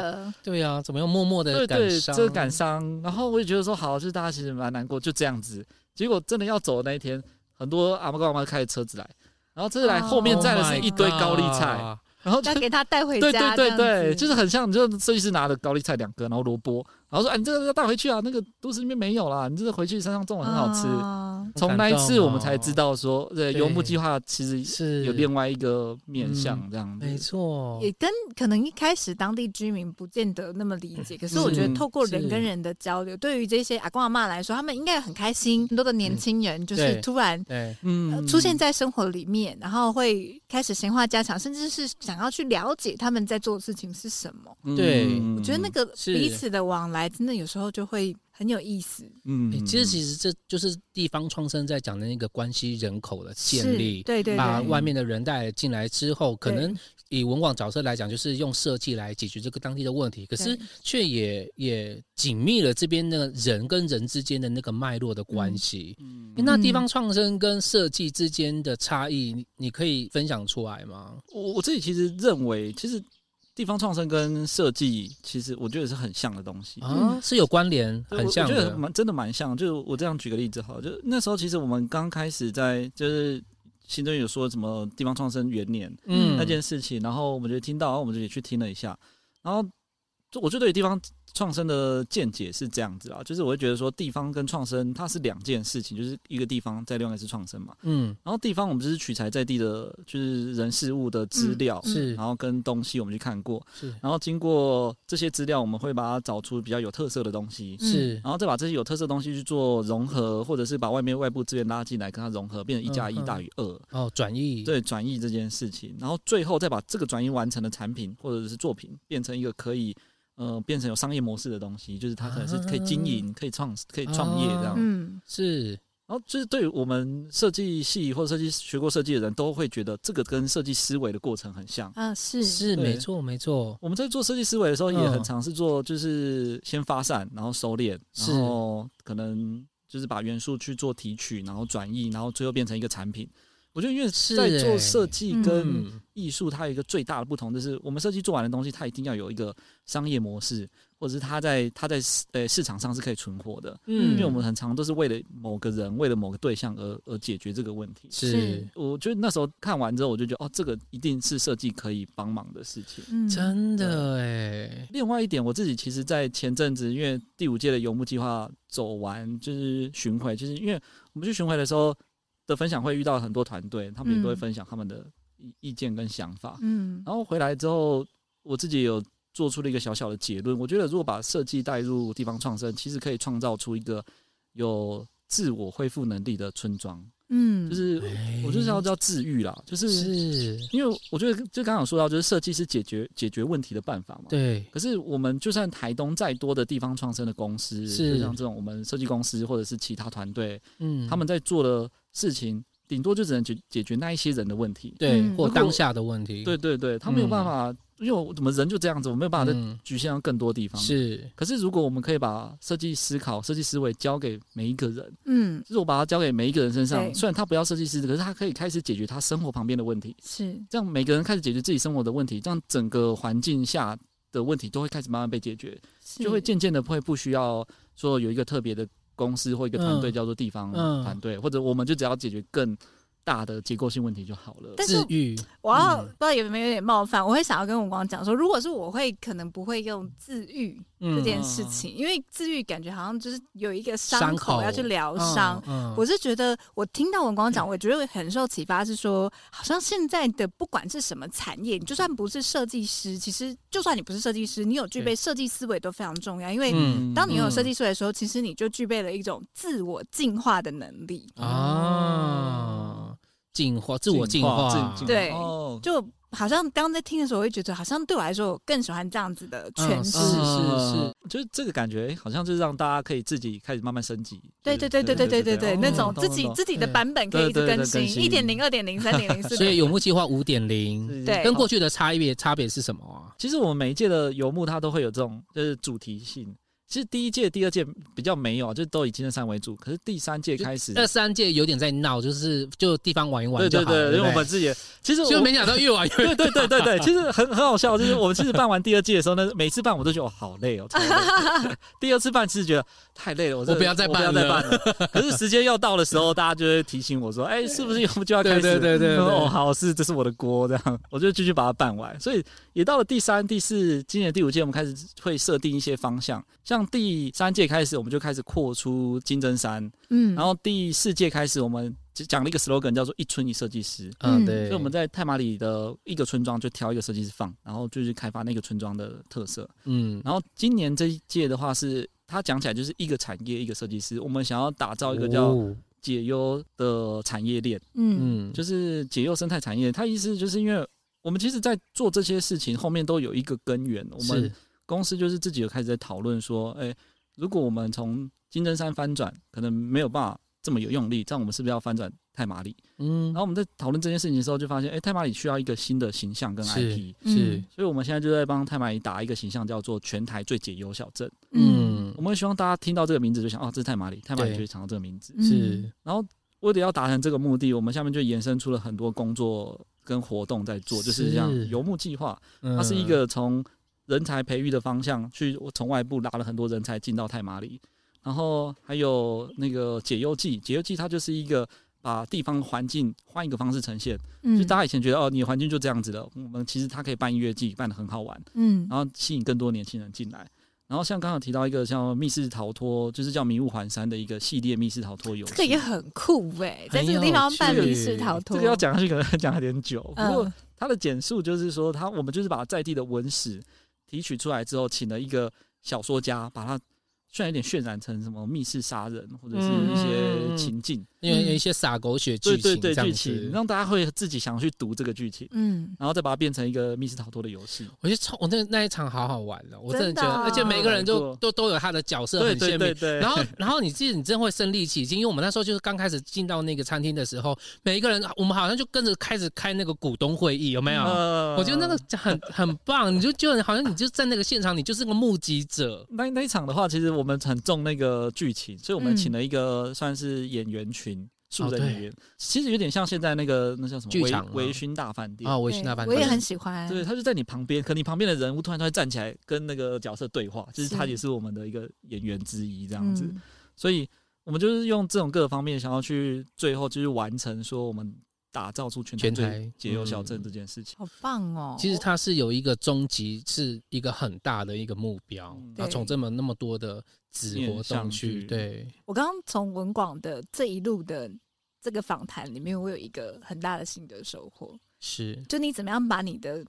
对呀、啊，怎么又默默的感伤？对对，这个感伤。然后我也觉得说好，就是大家其实蛮难过，就这样子。结果真的要走的那一天，很多阿嬷跟阿嬷开着车子来，然后车子来后面载的是一堆高丽菜。Oh 然后就给他带回家，对对对对，就是很像，就设计师拿的高丽菜两个，然后萝卜，然后说：“哎，你这个要带回去啊，那个都市里面没有啦，你这个回去山上种的很好吃。”从那一次我们才知道说，对，游牧计划其实是有另外一个面向这样子。没错，也跟可能一开始当地居民不见得那么理解，可是我觉得透过人跟人的交流，对于这些阿公阿妈来说，他们应该很开心。很多的年轻人就是突然嗯。出现在生活里面，然后会开始闲话家常，甚至是想要去了解他们在做的事情是什么。对，我觉得那个彼此的往来，真的有时候就会。很有意思，嗯，其实其实这就是地方创生在讲的那个关系人口的建立，对，对对，把外面的人带进来之后，可能以文广角色来讲，就是用设计来解决这个当地的问题，可是却也也紧密了这边的人跟人之间的那个脉络的关系。嗯，那地方创生跟设计之间的差异，你你可以分享出来吗？我我自己其实认为，其实。地方创生跟设计，其实我觉得是很像的东西啊，是有关联，很像的。我觉得蛮真的蛮像。就我这样举个例子好，就那时候其实我们刚开始在就是新中有说什么地方创生元年，嗯，那件事情，然后我们就听到，然后我们就也去听了一下，然后就我觉得对地方。创生的见解是这样子啊，就是我会觉得说，地方跟创生它是两件事情，就是一个地方在另外一个是创生嘛。嗯，然后地方我们就是取材在地的，就是人事物的资料，是，然后跟东西我们去看过，是，然后经过这些资料，我们会把它找出比较有特色的东西，是，然后再把这些有特色的东西去做融合，或者是把外面外部资源拉进来跟它融合，变成一加一大于二。哦，转移，对，转移这件事情，然后最后再把这个转移完成的产品或者是作品变成一个可以。呃，变成有商业模式的东西，就是它可能是可以经营、可以创、可以创业这样。嗯，是。然后就是对于我们设计系或者设计学过设计的人都会觉得这个跟设计思维的过程很像。啊，是是，没错没错。我们在做设计思维的时候也很尝试做，就是先发散，然后收敛，然后可能就是把元素去做提取，然后转译，然后最后变成一个产品。我觉得因为在做设计跟艺术，它有一个最大的不同，就是我们设计做完的东西，它一定要有一个商业模式。或者是它在它在呃市场上是可以存活的，嗯，因为我们很常都是为了某个人，为了某个对象而而解决这个问题。是，我觉得那时候看完之后，我就觉得哦，这个一定是设计可以帮忙的事情。嗯，真的哎。另外一点，我自己其实，在前阵子，因为第五届的游牧计划走完，就是巡回，就是因为我们去巡回的时候的分享会遇到很多团队，他们也都会分享他们的意意见跟想法。嗯，然后回来之后，我自己有。做出了一个小小的结论，我觉得如果把设计带入地方创生，其实可以创造出一个有自我恢复能力的村庄。嗯，就是我就是要叫治愈啦，就是因为我觉得就刚刚有说到，就是设计是解决解决问题的办法嘛。对。可是我们就算台东再多的地方创生的公司，是就像这种我们设计公司或者是其他团队，嗯，他们在做的事情，顶多就只能解解决那一些人的问题，对，或当下的问题。对对对，他没有办法。因为我怎么人就这样子，我没有办法再局限到更多地方。是，可是如果我们可以把设计思考、设计思维交给每一个人，嗯，就是我把它交给每一个人身上，虽然他不要设计师，可是他可以开始解决他生活旁边的问题。是，这样每个人开始解决自己生活的问题，这样整个环境下的问题都会开始慢慢被解决，就会渐渐的会不需要说有一个特别的公司或一个团队叫做地方团队，或者我们就只要解决更。大的结构性问题就好了。但是我要不知道有没有点冒犯，我会想要跟文光讲说，如果是我会可能不会用自愈这件事情，因为自愈感觉好像就是有一个伤口要去疗伤。我是觉得我听到文光讲，我觉得很受启发，是说好像现在的不管是什么产业，你就算不是设计师，其实就算你不是设计师，你有具备设计思维都非常重要。因为当你有设计思维的时候，其实你就具备了一种自我进化的能力啊。进化，自我进化，对，哦、就好像刚刚在听的时候，我会觉得好像对我来说，我更喜欢这样子的诠释。是是是，就是这个感觉，好像就是让大家可以自己开始慢慢升级。对对对对对对对对，那种自己自己的版本可以一直更新，一点零、二点零、三点零、四。所以游牧计划五点零，对，跟过去的差别差别是什么啊？其实我们每一届的游牧，它都会有这种就是主题性。其实第一届、第二届比较没有，就都以金针山为主。可是第三届开始，那三届有点在闹，就是就地方玩一玩就好了。对对对，因为我们自己其实就没想到越玩越对对对对对，其实很很好笑。就是我们其实办完第二届的时候呢，每次办我都觉得哦好累哦，第二次办其实觉得太累了，我我不要再办了。不要再办了可是时间要到的时候，大家就会提醒我说：“哎，是不是就要开始？”对对对，哦好，是这是我的锅，这样我就继续把它办完。所以也到了第三、第四，今年第五届，我们开始会设定一些方向，像第三。届开始，我们就开始扩出金针山，嗯，然后第四届开始，我们就讲了一个 slogan，叫做“一村一设计师”，嗯，对，所以我们在太马里的一个村庄就挑一个设计师放，然后就是开发那个村庄的特色，嗯，然后今年这一届的话是，他讲起来就是一个产业一个设计师，我们想要打造一个叫解忧的产业链，嗯，就是解忧生态产业，它意思就是因为我们其实，在做这些事情后面都有一个根源，我们公司就是自己有开始在讨论说，哎。如果我们从金针山翻转，可能没有办法这么有用力，这样我们是不是要翻转太麻里？嗯，然后我们在讨论这件事情的时候，就发现，哎、欸，太麻里需要一个新的形象跟 IP，是，是，所以我们现在就在帮太麻里打一个形象，叫做全台最解忧小镇。嗯，我们希望大家听到这个名字就想，哦，这是太麻里，太麻里就会想到这个名字。是，然后为了要达成这个目的，我们下面就延伸出了很多工作跟活动在做，就是像游牧计划，它是一个从人才培育的方向，去从外部拉了很多人才进到太麻里，然后还有那个解忧记，解忧记它就是一个把地方环境换一个方式呈现。嗯，就大家以前觉得哦，你的环境就这样子的，我们其实它可以办音乐季，办的很好玩。嗯，然后吸引更多年轻人进来。然后像刚刚提到一个像密室逃脱，就是叫迷雾环山的一个系列密室逃脱游戏，这个也很酷哎，在这个地方办密室逃脱，这个要讲下去可能 讲有点久。不过它的简述就是说，它我们就是把在地的文史。提取出来之后，请了一个小说家把它。虽然有点渲染成什么密室杀人或者是一些情境，因为有一些洒狗血剧情，对对对，剧情让大家会自己想要去读这个剧情，嗯，然后再把它变成一个密室逃脱的游戏。我觉得超，我那那一场好好玩的，我真的觉得，而且每个人就都都有他的角色很鲜明。然后然后你记得你真会身临其境，因为我们那时候就是刚开始进到那个餐厅的时候，每一个人我们好像就跟着开始开那个股东会议，有没有？我觉得那个很很棒，你就就好像你就在那个现场，你就是个目击者。那那一场的话，其实我。们很重那个剧情，所以我们请了一个算是演员群，树的语言，其实有点像现在那个那叫什么剧场微醺大饭店啊，微醺大饭店，我也很喜欢。对，他就在你旁边，可你旁边的人物突然他会站起来跟那个角色对话，其实他也是我们的一个演员之一这样子。所以我们就是用这种各个方面想要去最后就是完成说我们。打造出全台解忧小镇这件事情，好棒哦！其实它是有一个终极，是一个很大的一个目标。它从这么那么多的子活动去，对。我刚刚从文广的这一路的这个访谈里面，我有一个很大的心得收获，是就你怎么样把你的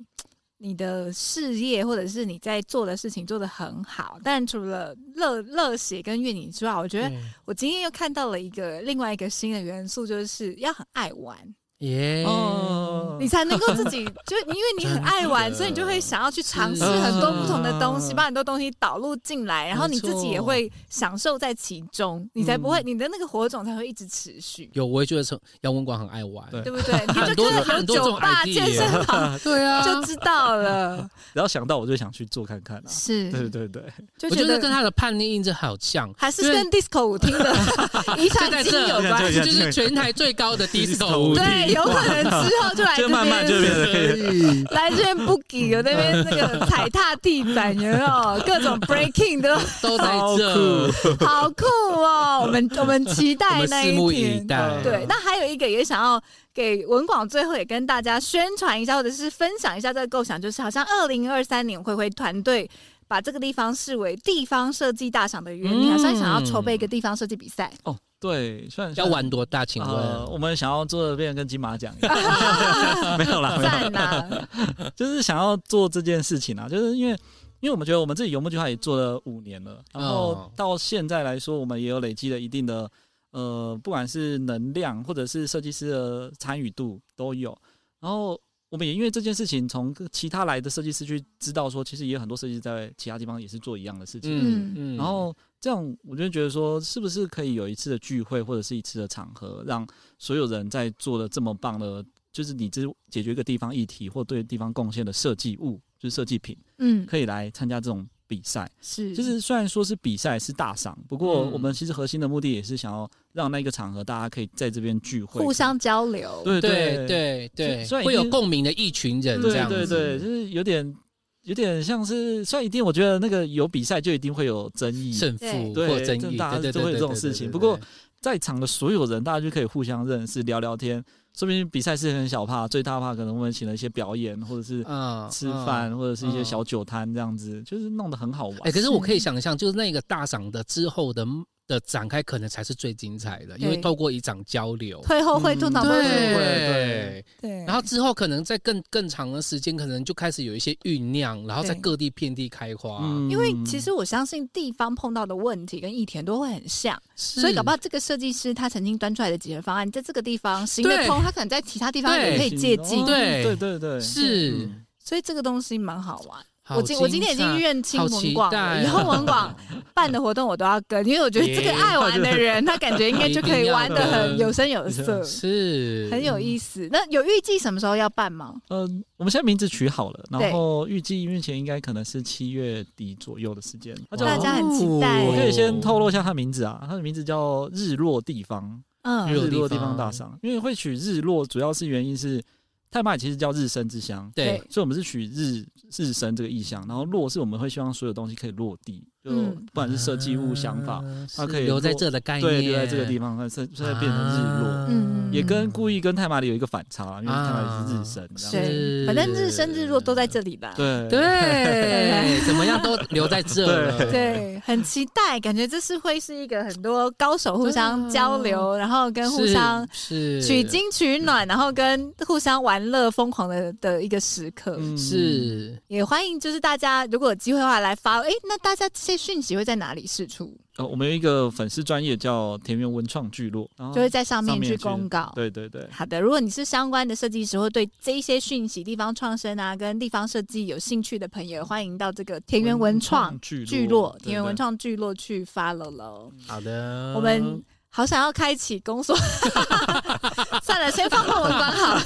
你的事业或者是你在做的事情做得很好。但除了热热血跟愿景之外，我觉得我今天又看到了一个另外一个新的元素，就是要很爱玩。耶！Yeah, 哦，你才能够自己就因为你很爱玩，所以你就会想要去尝试很多不同的东西，把很多东西导入进来，然后你自己也会享受在其中，你才不会你的那个火种才会一直持续。有，我也觉得从杨文广很爱玩，对不对？你就觉得有酒吧、健身房，对啊，就知道了。然后想到我就想去做看看啊，是，对对对，我觉得跟他的叛逆印证好像，还是跟 disco 舞厅的 遗产基因有关，就是全台最高的 disco 舞厅。有可能之后就来这边，慢慢就变得可以 来这边 boogie，有那边那个踩踏地板，有没有各种 breaking 都 都在这，好酷哦！我们我们期待那一天。拭目以待。对，那还有一个也想要给文广最后也跟大家宣传一下，或者是分享一下这个构想，就是好像二零二三年珲珲团队把这个地方视为地方设计大赏的原因，好像想要筹备一个地方设计比赛哦。对，算要玩多大？请问，呃、我们想要做的变成跟金马奖一样，没有啦，没有啦，就是想要做这件事情啊，就是因为，因为我们觉得我们自己游牧计划也做了五年了，然后到现在来说，我们也有累积了一定的，呃，不管是能量或者是设计师的参与度都有，然后我们也因为这件事情，从其他来的设计师去知道说，其实也有很多设计师在其他地方也是做一样的事情，嗯嗯，然后。这样我就觉得说，是不是可以有一次的聚会或者是一次的场合，让所有人在做的这么棒的，就是你这解决一个地方议题或对地方贡献的设计物，就是设计品，嗯，可以来参加这种比赛。是，就是虽然说是比赛是大赏，不过我们其实核心的目的也是想要让那个场合大家可以在这边聚会，互相交流。对对对对，所以会有共鸣的一群人这样子，对对对，就是有点。有点像是，虽然一定，我觉得那个有比赛就一定会有争议、胜负对或争议，大家都会有这种事情。不过在场的所有人，大家就可以互相认识、聊聊天。说明比赛是很小怕，最大怕可能我们请了一些表演，或者是吃饭，或者是一些小酒摊这样子，就是弄得很好玩。哎，可是我可以想象，就是那个大赏的之后的。的展开可能才是最精彩的，因为透过一场交流，退后会、通常会对对，然后之后可能在更更长的时间，可能就开始有一些酝酿，然后在各地遍地开花。因为其实我相信地方碰到的问题跟议题都会很像，所以搞不好这个设计师他曾经端出来的解决方案，在这个地方行得通，他可能在其他地方也可以借鉴。对对对对，是，所以这个东西蛮好玩。我今我今天已经认清文广了，以后文广 办的活动我都要跟，因为我觉得这个爱玩的人，他感觉应该就可以玩的很有声有色，是很有意思。那有预计什么时候要办吗？嗯，我们现在名字取好了，然后预计目前应该可能是七月底左右的时间。大家很期待。我可以先透露一下他名字啊，他的名字叫日落地方，嗯，日落地方大赏。因为会取日落，主要是原因是。太麻里其实叫日升之乡，对，所以我们是取日日升这个意象，然后落是我们会希望所有东西可以落地，就不管是设计物、想法，它可以留在这的概念，对，留在这个地方，它现在变成日落，嗯，也跟故意跟太麻里有一个反差，因为太麻里是日升，是，反正日升日落都在这里吧，对对，怎么样都留在这，对，很期待，感觉这是会是一个很多高手互相交流，然后跟互相是。取经取暖，然后跟互相玩。乐疯狂的的一个时刻，嗯、是。也欢迎，就是大家如果有机会的话来发，哎，那大家这些讯息会在哪里释出？呃，我们有一个粉丝专业叫田园文创聚落，然后就会在上面去公告。对对对，好的。如果你是相关的设计师，或对这一些讯息、地方创生啊，跟地方设计有兴趣的朋友，欢迎到这个田园文创聚落、田园文创聚落去 follow 喽。好的，我们。好想要开启公所，算了，先放过文官好了，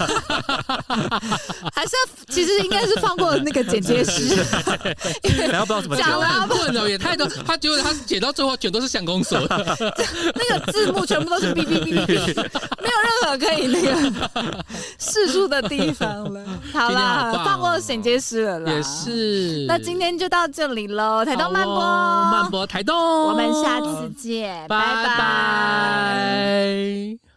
还是要其实应该是放过那个剪接师，然后不知道怎么讲了，问了也太多，他觉得他剪到最后全都是想公所，那个字幕全部都是哔哔哔哔，没有任何可以那个释出的地方了。好啦，放过剪接师了啦，也是。那今天就到这里喽，台东慢播，慢播台东，我们下次见，拜拜。拜拜。